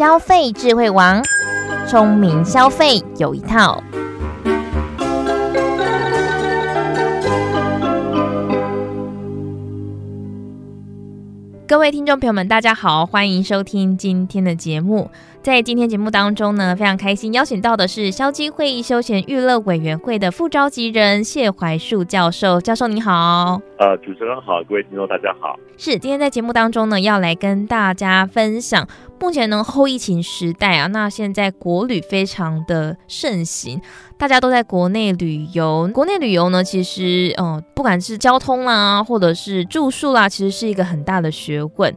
消费智慧王，聪明消费有一套。各位听众朋友们，大家好，欢迎收听今天的节目。在今天节目当中呢，非常开心邀请到的是消基会议休闲娱乐委员会的副召集人谢怀树教授。教授你好，呃，主持人好，各位听众大家好。是，今天在节目当中呢，要来跟大家分享，目前呢后疫情时代啊，那现在国旅非常的盛行。大家都在国内旅游，国内旅游呢，其实，呃，不管是交通啦，或者是住宿啦，其实是一个很大的学问。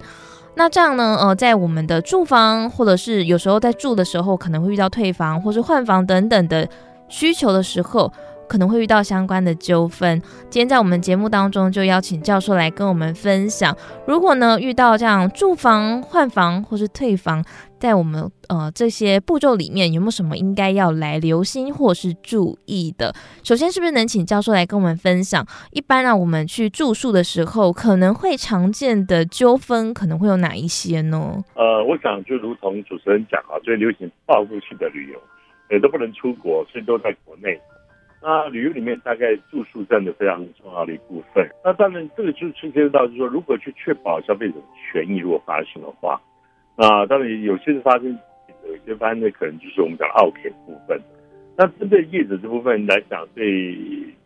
那这样呢，呃，在我们的住房，或者是有时候在住的时候，可能会遇到退房或是换房等等的需求的时候。可能会遇到相关的纠纷。今天在我们节目当中，就邀请教授来跟我们分享，如果呢遇到这样住房换房或是退房，在我们呃这些步骤里面，有没有什么应该要来留心或是注意的？首先，是不是能请教授来跟我们分享，一般啊我们去住宿的时候，可能会常见的纠纷可能会有哪一些呢？呃，我想就如同主持人讲啊，最流行报复性的旅游，也都不能出国，所以都在国内。那旅游里面大概住宿占的非常重要的一部分。那当然，这个就牵涉到，就是说，如何去确保消费者权益，如果发生的话，那当然有些是发生，有些发生的可能就是我们讲的奥客部分。那针对业者这部分来讲，对，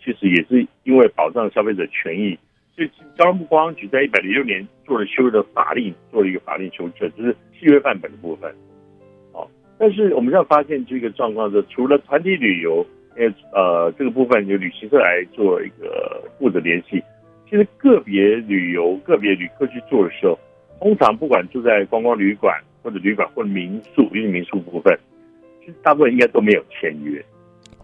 其实也是因为保障消费者权益，所以交通部观光局在一百零六年做了修的法令，做了一个法令修正，就是契约范本的部分。好，但是我们要发现这个状况是，除了团体旅游。因为呃，这个部分由旅行社来做一个负责联系。其实个别旅游、个别旅客去做的时候，通常不管住在观光旅馆或者旅馆或者民宿，因为民宿部分，其实大部分应该都没有签约。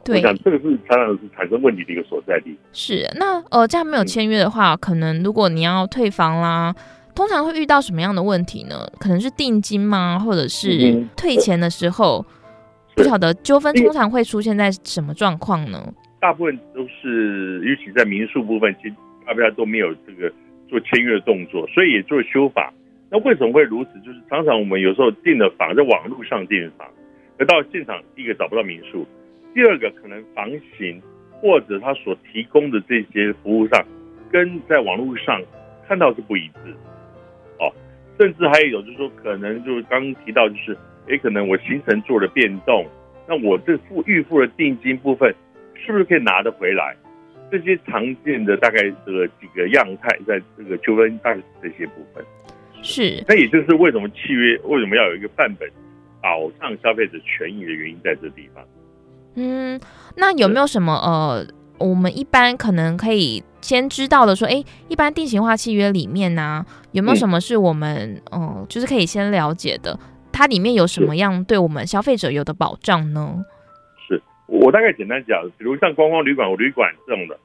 对，我想这个是常常是产生问题的一个所在地。是，那呃，这样没有签约的话，嗯，可能如果你要退房啦，通常会遇到什么样的问题呢？可能是定金吗？或者是退钱的时候？嗯不晓得纠纷通常会出现在什么状况呢？大部分都是，尤其在民宿部分，其实大家都没有这个做签约的动作，所以也做修法。那为什么会如此？就是常常我们有时候订了房，在网络上订房，而到现场，第一个找不到民宿，第二个可能房型或者他所提供的这些服务上，跟在网络上看到是不一致。哦，甚至还有就是说，可能就是刚提到就是。也可能我行程做了变动，那我这付预付的定金部分是不是可以拿得回来？这些常见的大概这个几个样态，在这个纠纷大概这些部分。是，那也就是为什么契约为什么要有一个范本保障消费者权益的原因，在这地方。嗯，那有没有什么呃，我们一般可能可以先知道的说，哎，一般定型化契约里面呢、啊，有没有什么是我们嗯、呃，就是可以先了解的？它里面有什么样对我们消费者有的保障呢？是我大概简单讲，比如像观光旅馆、旅馆这种的，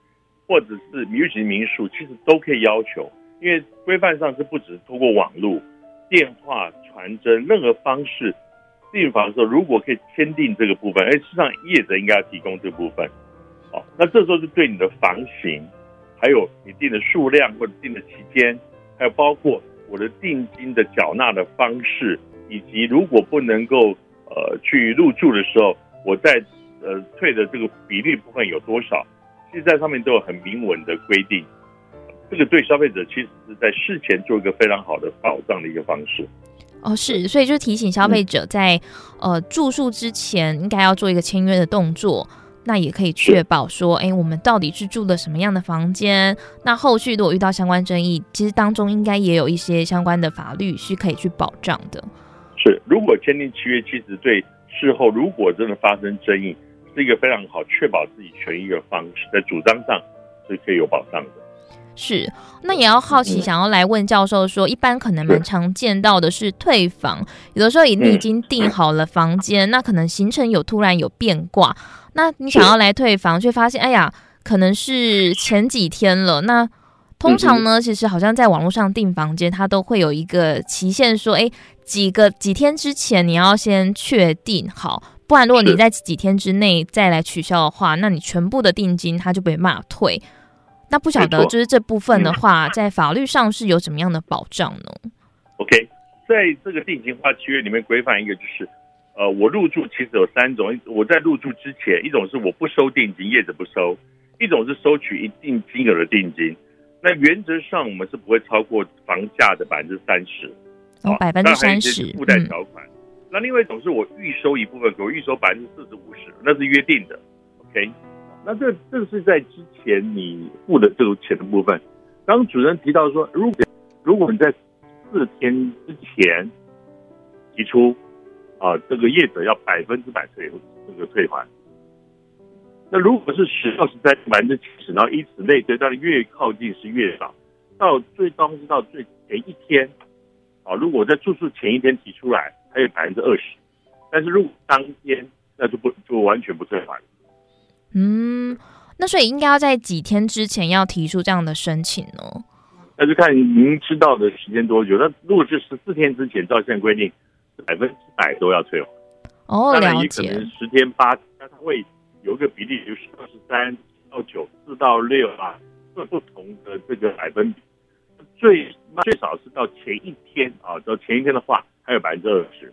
或者是尤其民宿，其实都可以要求，因为规范上是不只通过网络、电话、传真任何方式订房的时候，如果可以签订这个部分，哎，事实上业者应该要提供这部分。好，那这时候就对你的房型，还有你订的数量或者订的期间，还有包括我的定金的缴纳的方式。以及如果不能够呃去入住的时候，我在呃退的这个比例部分有多少？其实在上面都有很明文的规定。这个对消费者其实是在事前做一个非常好的保障的一个方式。哦，是，所以就提醒消费者在、嗯、呃住宿之前应该要做一个签约的动作，那也可以确保说，哎，我们到底是住的什么样的房间？那后续如果遇到相关争议，其实当中应该也有一些相关的法律是可以去保障的。是，如果签订契约，其实对事后如果真的发生争议，是一个非常好确保自己权益的方式，在主张上是可以有保障的。是，那也要好奇，想要来问教授说，一般可能蛮常见到的是退房，有的时候你已经订好了房间，那可能行程有突然有变卦，那你想要来退房，却发现，哎呀，可能是前几天了，那。通常呢，其实好像在网络上订房间，它都会有一个期限，说，哎，几个几天之前你要先确定好，不然如果你在几天之内再来取消的话，那你全部的定金它就被骂退。那不晓得就是这部分的话，在法律上是有什么样的保障呢？OK，在这个定型化契约里面规范一个就是，呃，我入住其实有三种，我在入住之前，一种是我不收定金，业者不收；一种是收取一定金额的定金。那原则上我们是不会超过房价的百分之三十，哦，百分之三十附带条款。嗯、那另外一种是我预收一部分，我预收百分之四十五十，那是约定的。OK，那这这是在之前你付的这个钱的部分。刚主任提到说，如果如果你在四天之前提出啊，这个业者要百分之百退这个退还。那如果是十到十三百分之七十，然后以此类推，当然越靠近是越少，到最高是到最前一天啊，如果在住宿前一天提出来，还有百分之二十，但是如果当天那就不就完全不退还。嗯，那所以应该要在几天之前要提出这样的申请呢？那就看您知道的时间多久。那如果是十四天之前，照现在规定，百分之百都要退还。哦，了解。可能十天八，那它会。有个比例，就是二十三到九，四到六啊，各不同的这个百分比，最最少是到前一天啊，到前一天的话还有百分之二十，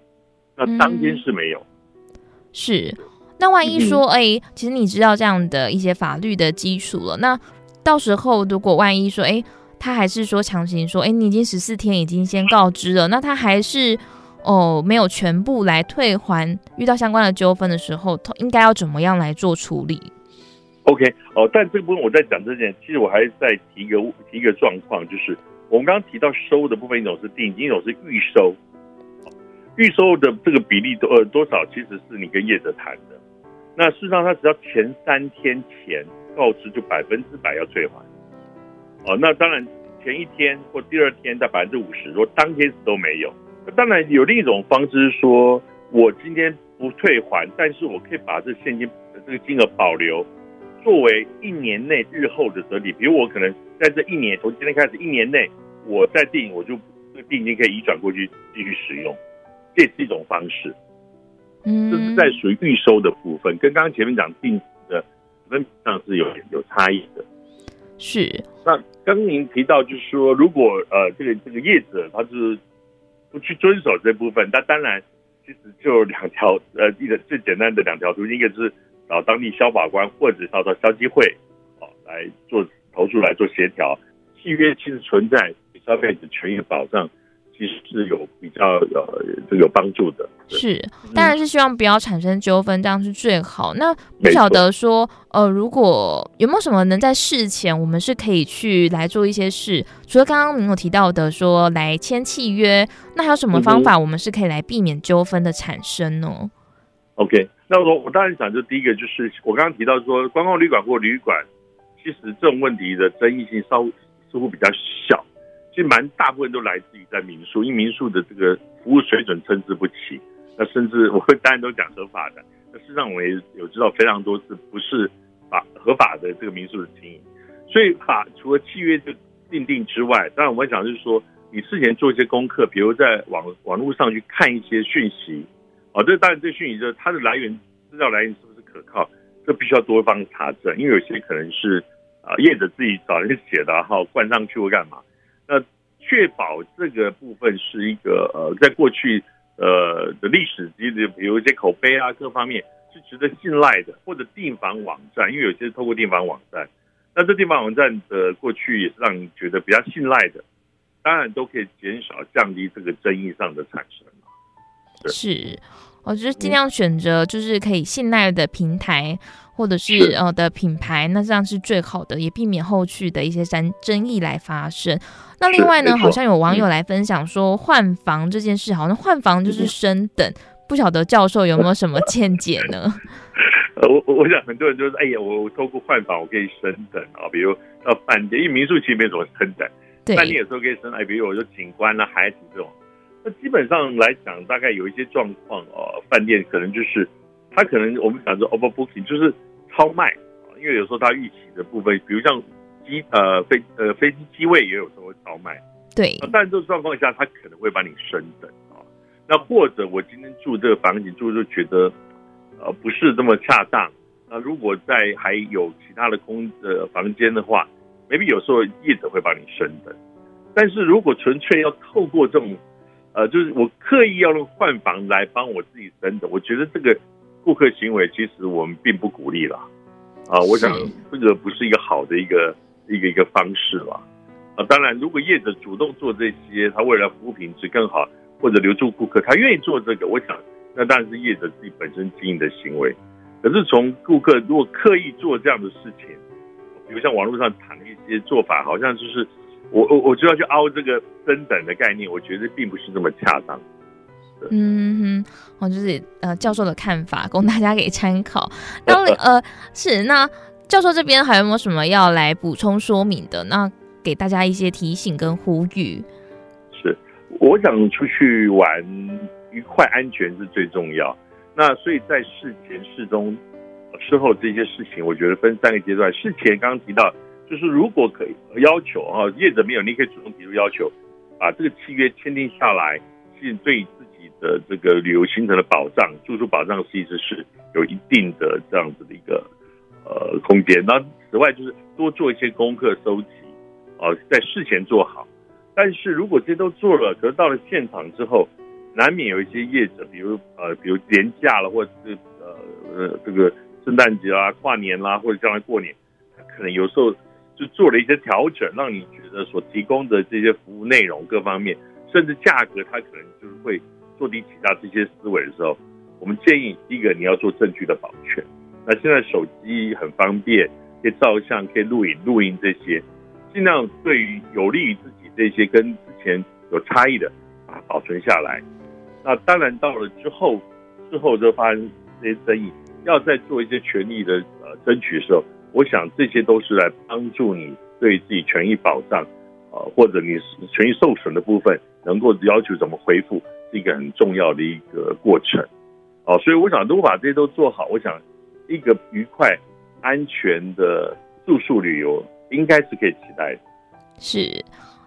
那当天是没有。嗯、是，那万一说，哎、嗯欸，其实你知道这样的一些法律的基础了，那到时候如果万一说，哎、欸，他还是说强行说，哎、欸，你已经十四天已经先告知了，那他还是。哦，没有全部来退还，遇到相关的纠纷的时候，应该要怎么样来做处理？OK，哦，但这个部分我在讲这件，其实我还是再提一个提一个状况，就是我们刚刚提到收的部分，一种是定金，一种是预收。预收的这个比例多呃多少，其实是你跟业者谈的。那事实上，他只要前三天前告知，就百分之百要退还。哦，那当然前一天或第二天在百分之五十，如果当天都没有。那当然有另一种方式是说，我今天不退还，但是我可以把这现金的这个金额保留，作为一年内日后的折抵。比如我可能在这一年从今天开始一年内，我再定，我就这个定金可以移转过去继续使用，这是一种方式。嗯，这是在属于预收的部分，跟刚刚前面讲定的分上是有有差异的。是。那刚刚您提到就是说，如果呃这个这个业者他是。不去遵守这部分，那当然其实就两条，呃，一个最简单的两条途径，一个是找当地消法官，或者找到消基会，哦，来做投诉来做协调。契约其实存在消费者权益保障。其实是有比较呃，这个有帮助的。是，当然是希望不要产生纠纷，这样是最好。那不晓得说，呃，如果有没有什么能在事前，我们是可以去来做一些事？除了刚刚您有提到的说来签契约，那还有什么方法，我们是可以来避免纠纷的产生呢？嗯，OK，那我我当然想，就第一个就是我刚刚提到说，观光旅馆或旅馆，其实这种问题的争议性稍似乎比较小。其实蛮大部分都来自于在民宿，因为民宿的这个服务水准参差不齐。那甚至我会当然都讲合法的，那事实上我也有知道非常多是不是法合法的这个民宿的经营。所以法除了契约的订定之外，当然我想就是说，你事前做一些功课，比如在网网络上去看一些讯息，哦，这当然这讯息就是它的来源资料来源是不是可靠，这必须要多方查证，因为有些可能是啊业者自己找人写的，然后灌上去或干嘛。那确保这个部分是一个呃，在过去呃的历史，比如一些口碑啊，各方面是值得信赖的，或者订房网站，因为有些是透过订房网站，那这订房网站的过去也是让你觉得比较信赖的，当然都可以减少降低这个争议上的产生。是，我觉得尽量选择就是可以信赖的平台。或者是呃的品牌，那这样是最好的，也避免后续的一些争争议来发生。那另外呢，好像有网友来分享说换房这件事，好像换房就是升等，不晓得教授有没有什么见解呢？呃，我我想很多人就是，哎呀，我我透过换房我可以升等啊，比如呃饭店，因为民宿其实没什么升等，对，饭店有时候可以升，哎，比如我说景观啊、海景这种，那基本上来讲，大概有一些状况哦，饭店可能就是。他可能我们讲说 overbooking 就是超卖啊，因为有时候他预期的部分，比如像机呃飞呃飞机机位也有时候会超卖，对，但这种状况下他可能会把你升等啊。那或者我今天住这个房型住就觉得呃不是这么恰当，那如果在还有其他的空呃房间的话，maybe 有时候业者会帮你升等。但是如果纯粹要透过这种呃，就是我刻意要用换房来帮我自己升等，我觉得这个顾客行为其实我们并不鼓励了。啊，我想这个不是一个好的一个一个一个方式了。啊，当然，如果业者主动做这些，他为了服务品质更好，或者留住顾客，他愿意做这个，我想那当然是业者自己本身经营的行为。可是从顾客如果刻意做这样的事情，比如像网络上谈的一些做法，好像就是我我我就要去凹这个升等的概念，我觉得并不是这么恰当。嗯哼，哦，就是呃教授的看法，供大家给参考。那呃是那教授这边还有没有什么要来补充说明的？那给大家一些提醒跟呼吁。是，我想出去玩愉快、安全是最重要。那所以在事前、事中、事后这些事情，我觉得分三个阶段。事前刚刚提到，就是如果可以要求啊，业者没有，你可以主动提出要求，把这个契约签订下来，是对自己的这个旅游行程的保障、住宿保障，其实是有一定的这样子的一个呃空间。那此外，就是多做一些功课收集，啊，在事前做好。但是如果这些都做了，可是到了现场之后，难免有一些业者，比如呃，比如年假了，或者是呃呃这个圣诞节啦、跨年啦，或者将来过年，可能有时候就做了一些调整，让你觉得所提供的这些服务内容各方面，甚至价格，它可能就是会坐低起价这些思维的时候，我们建议第一个你要做证据的保全。那现在手机很方便，可以照相，可以录影、录音这些，尽量对于有利于自己这些跟之前有差异的，把它保存下来。那当然，到了之后，之后就发生这些争议，要再做一些权益的呃争取的时候，我想这些都是来帮助你对自己权益保障，呃，或者你权益受损的部分，能够要求怎么恢复，是一个很重要的一个过程。哦，所以我想，如果把这些都做好，我想一个愉快、安全的住宿旅游应该是可以期待的。是，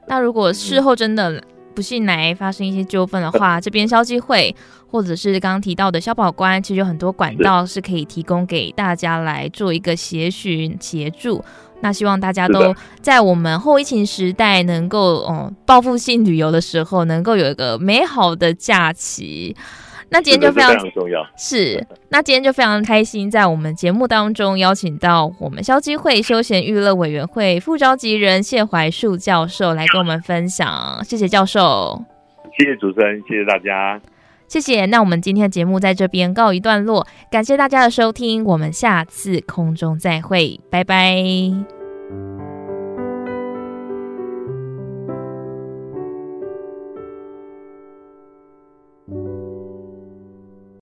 那如果事后真的、不幸来发生一些纠纷的话，这边消基会或者是刚刚提到的消保官，其实有很多管道是可以提供给大家来做一个协寻协助。那希望大家都在我们后疫情时代能够，嗯，报复性旅游的时候，能够有一个美好的假期。那今天就非常，非常重要，是。那今天就非常开心，在我们节目当中邀请到我们消基会休闲娱乐委员会副召集人谢怀树教授来跟我们分享。谢谢教授，谢谢主持人，谢谢大家，谢谢。那我们今天的节目在这边告一段落，感谢大家的收听，我们下次空中再会，拜拜。